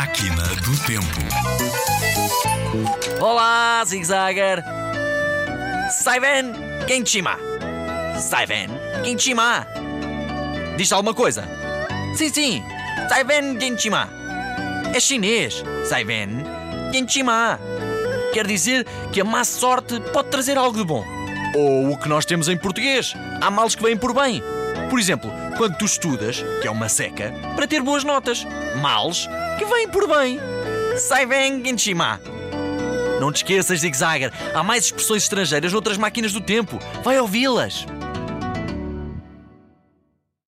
Máquina do Tempo. Olá, Zigzagger! Saiven Genchima! Saiven Genchima! Diz alguma coisa? Sim, sim! Saiven Genchima! É chinês! Saiven Genchima! Quer dizer que a má sorte pode trazer algo de bom. Ou o que nós temos em português: há males que vêm por bem. Por exemplo, quando tu estudas, que é uma seca, para ter boas notas. Males que vêm por bem. Saiven Genchima! Não te esqueças, Zigzagger. Há mais expressões estrangeiras noutras máquinas do tempo. Vai ouvi-las.